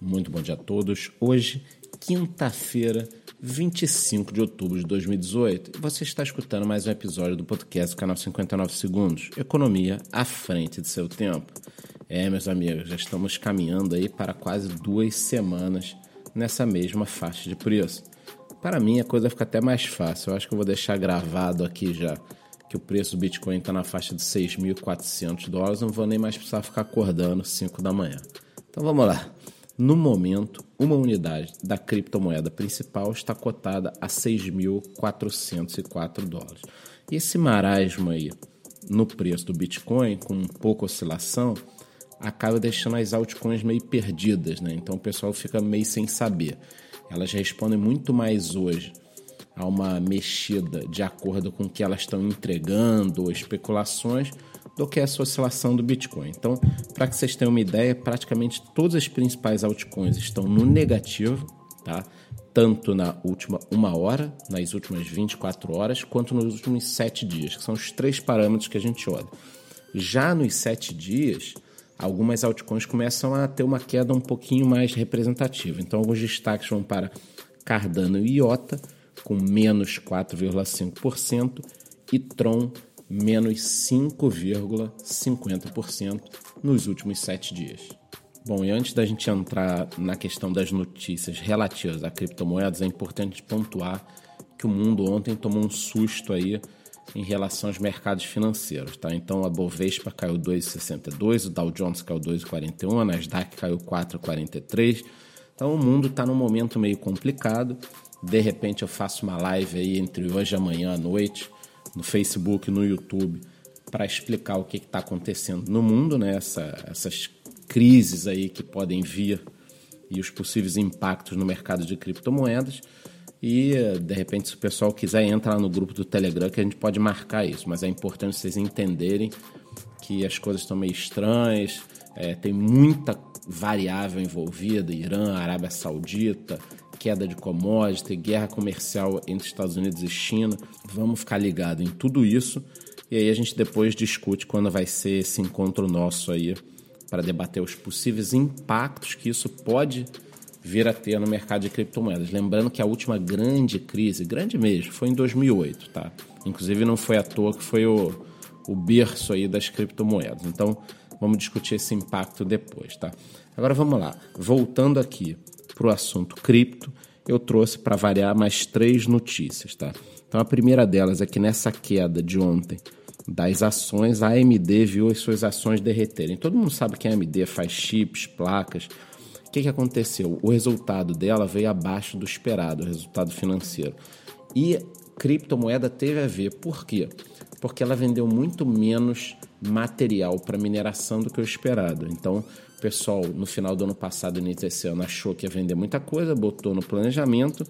Muito bom dia a todos. Hoje, quinta-feira, 25 de outubro de 2018, e você está escutando mais um episódio do podcast canal 59 Segundos, Economia à frente de seu tempo. É, meus amigos, já estamos caminhando aí para quase duas semanas nessa mesma faixa de preço. Para mim, a coisa fica até mais fácil. Eu acho que eu vou deixar gravado aqui já que o preço do Bitcoin está na faixa de 6.400 dólares. Não vou nem mais precisar ficar acordando 5 da manhã. Então vamos lá. No momento, uma unidade da criptomoeda principal está cotada a 6.404 dólares. Esse marasmo aí no preço do Bitcoin, com pouca oscilação, acaba deixando as altcoins meio perdidas, né? Então o pessoal fica meio sem saber. Elas respondem muito mais hoje a uma mexida de acordo com o que elas estão entregando ou especulações do que essa oscilação do Bitcoin. Então, para que vocês tenham uma ideia, praticamente todas as principais altcoins estão no negativo, tá? Tanto na última uma hora, nas últimas 24 horas, quanto nos últimos 7 dias, que são os três parâmetros que a gente olha. Já nos 7 dias, algumas altcoins começam a ter uma queda um pouquinho mais representativa. Então, alguns destaques vão para Cardano e IOTA, com menos 4,5%, e Tron, menos 5,50% nos últimos sete dias. Bom, e antes da gente entrar na questão das notícias relativas a criptomoedas, é importante pontuar que o mundo ontem tomou um susto aí em relação aos mercados financeiros, tá? Então a Bovespa caiu 2,62, o Dow Jones caiu 2,41, a Nasdaq caiu 4,43. Então o mundo está num momento meio complicado. De repente eu faço uma live aí entre hoje e amanhã à noite no Facebook, no YouTube, para explicar o que está acontecendo no mundo, né? Essa, essas crises aí que podem vir e os possíveis impactos no mercado de criptomoedas. E, de repente, se o pessoal quiser entrar no grupo do Telegram, que a gente pode marcar isso. Mas é importante vocês entenderem que as coisas estão meio estranhas, é, tem muita variável envolvida, Irã, Arábia Saudita, queda de commodity, guerra comercial entre Estados Unidos e China. Vamos ficar ligado em tudo isso e aí a gente depois discute quando vai ser esse encontro nosso aí para debater os possíveis impactos que isso pode vir a ter no mercado de criptomoedas. Lembrando que a última grande crise, grande mesmo, foi em 2008, tá? Inclusive não foi à toa que foi o, o berço aí das criptomoedas. Então, vamos discutir esse impacto depois, tá? Agora vamos lá. Voltando aqui para o assunto cripto, eu trouxe para variar mais três notícias, tá? Então a primeira delas é que nessa queda de ontem das ações, a AMD viu as suas ações derreterem. Todo mundo sabe que a AMD faz chips, placas. O que, que aconteceu? O resultado dela veio abaixo do esperado, o resultado financeiro. E criptomoeda teve a ver. Por quê? Porque ela vendeu muito menos material para mineração do que o esperado. Então, o pessoal, no final do ano passado, início desse ano, achou que ia vender muita coisa, botou no planejamento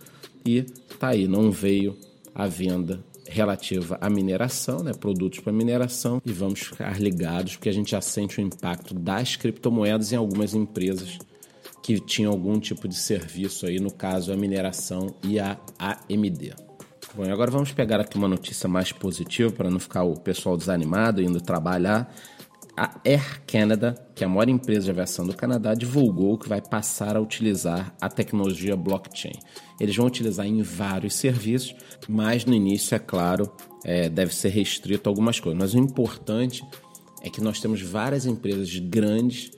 e tá aí, não veio a venda relativa à mineração, né, produtos para mineração, e vamos ficar ligados porque a gente já sente o impacto das criptomoedas em algumas empresas que tinham algum tipo de serviço aí, no caso a mineração e a AMD. Bom, e agora vamos pegar aqui uma notícia mais positiva para não ficar o pessoal desanimado indo trabalhar a Air Canada, que é a maior empresa de aviação do Canadá, divulgou que vai passar a utilizar a tecnologia blockchain. Eles vão utilizar em vários serviços, mas no início, é claro, é, deve ser restrito a algumas coisas. Mas o importante é que nós temos várias empresas grandes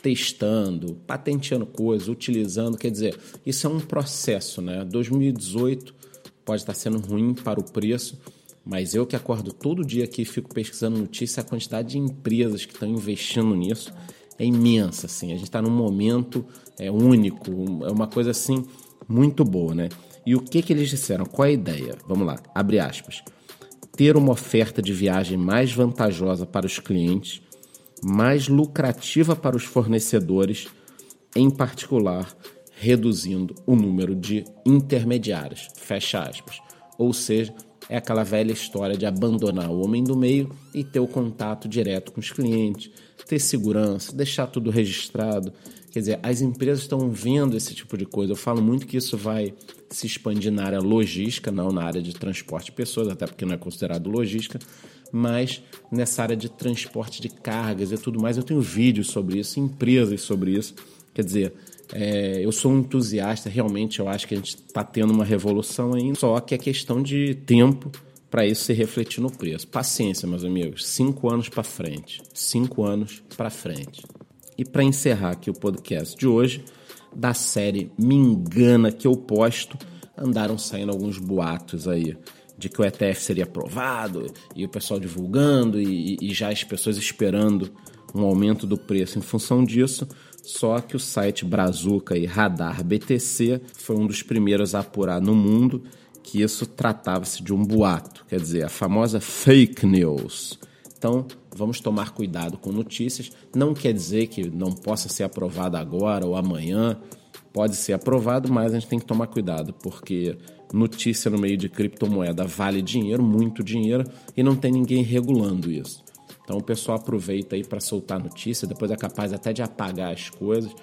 testando, patenteando coisas, utilizando. Quer dizer, isso é um processo, né? 2018 pode estar sendo ruim para o preço mas eu que acordo todo dia aqui e fico pesquisando notícia, a quantidade de empresas que estão investindo nisso é imensa, assim. A gente está num momento é, único, é uma coisa assim muito boa, né? E o que que eles disseram? Qual é a ideia? Vamos lá, abre aspas. Ter uma oferta de viagem mais vantajosa para os clientes, mais lucrativa para os fornecedores, em particular, reduzindo o número de intermediários. Fecha aspas. Ou seja, é aquela velha história de abandonar o homem do meio e ter o contato direto com os clientes, ter segurança, deixar tudo registrado. Quer dizer, as empresas estão vendo esse tipo de coisa. Eu falo muito que isso vai se expandir na área logística, não na área de transporte de pessoas, até porque não é considerado logística, mas nessa área de transporte de cargas e tudo mais. Eu tenho vídeos sobre isso, empresas sobre isso. Quer dizer, é, eu sou um entusiasta, realmente eu acho que a gente está tendo uma revolução ainda, só que é questão de tempo para isso se refletir no preço. Paciência, meus amigos, cinco anos para frente, cinco anos para frente. E para encerrar aqui o podcast de hoje, da série Me Engana que eu posto, andaram saindo alguns boatos aí de que o ETF seria aprovado e o pessoal divulgando e, e já as pessoas esperando um aumento do preço em função disso. Só que o site Brazuca e Radar BTC foi um dos primeiros a apurar no mundo que isso tratava-se de um boato, quer dizer, a famosa fake news. Então, vamos tomar cuidado com notícias. Não quer dizer que não possa ser aprovado agora ou amanhã. Pode ser aprovado, mas a gente tem que tomar cuidado, porque notícia no meio de criptomoeda vale dinheiro, muito dinheiro, e não tem ninguém regulando isso. Então o pessoal aproveita aí para soltar notícia, depois é capaz até de apagar as coisas.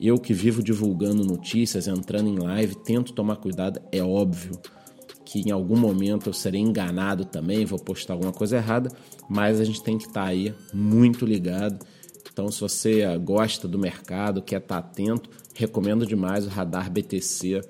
Eu que vivo divulgando notícias, entrando em live, tento tomar cuidado, é óbvio que em algum momento eu serei enganado também, vou postar alguma coisa errada, mas a gente tem que estar tá aí muito ligado. Então, se você gosta do mercado, quer estar tá atento, recomendo demais o Radar BTC,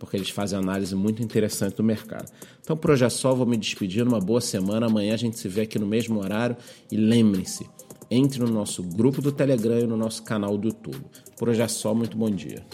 porque eles fazem análise muito interessante do mercado. Então, por hoje é só, vou me despedir, uma boa semana. Amanhã a gente se vê aqui no mesmo horário e lembre-se, entre no nosso grupo do Telegram e no nosso canal do YouTube. Por hoje é só, muito bom dia.